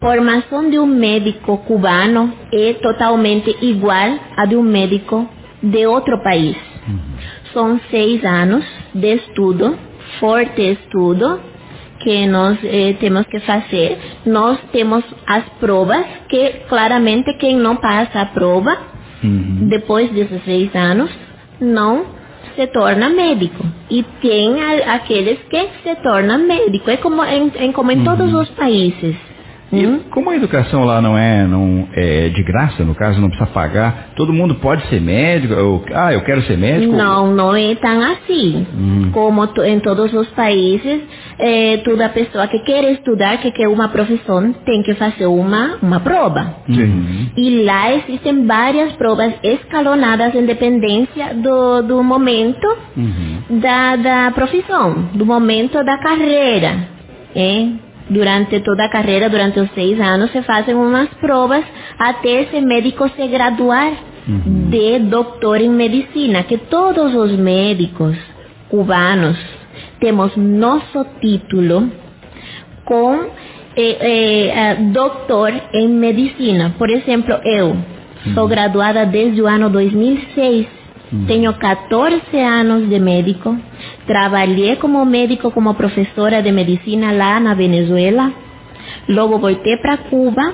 Formação de um médico cubano é totalmente igual a de um médico de outro país. São seis anos de estudo, forte estudo, que nós eh, temos que fazer. Nós temos as provas que claramente quem não passa a prova Uhum. depois desses seis anos não se torna médico. E tem a- aqueles que se tornam médico. É como em, em- como em todos os países. E Hum? como a educação lá não é, não é de graça, no caso, não precisa pagar, todo mundo pode ser médico? Ah, eu quero ser médico? Não, não é tão assim. Hum. Como em todos os países, eh, toda pessoa que quer estudar, que quer uma profissão, tem que fazer uma, uma prova. Sim. E lá existem várias provas escalonadas em dependência do, do momento Uhum. da, da profissão, do momento da carreira. é? Durante toda a carreira, durante os seis anos, se fazem umas provas até esse médico se graduar de doutor em medicina, que todos os médicos cubanos temos nosso título com eh, eh, doutor em medicina. Por exemplo, eu sou graduada desde o ano 2006. Tenho 14 anos de médico. Trabalhei como médico, como professora de medicina lá na Venezuela. Logo voltei para Cuba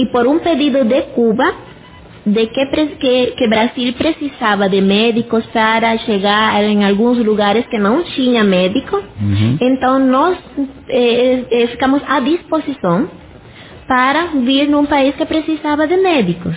e por um pedido de Cuba, de que, pre- que, que Brasil precisava de médicos para chegar em alguns lugares que não tinha médico, Uhum. então nós eh, eh, ficamos à disposição para vir num país que precisava de médicos.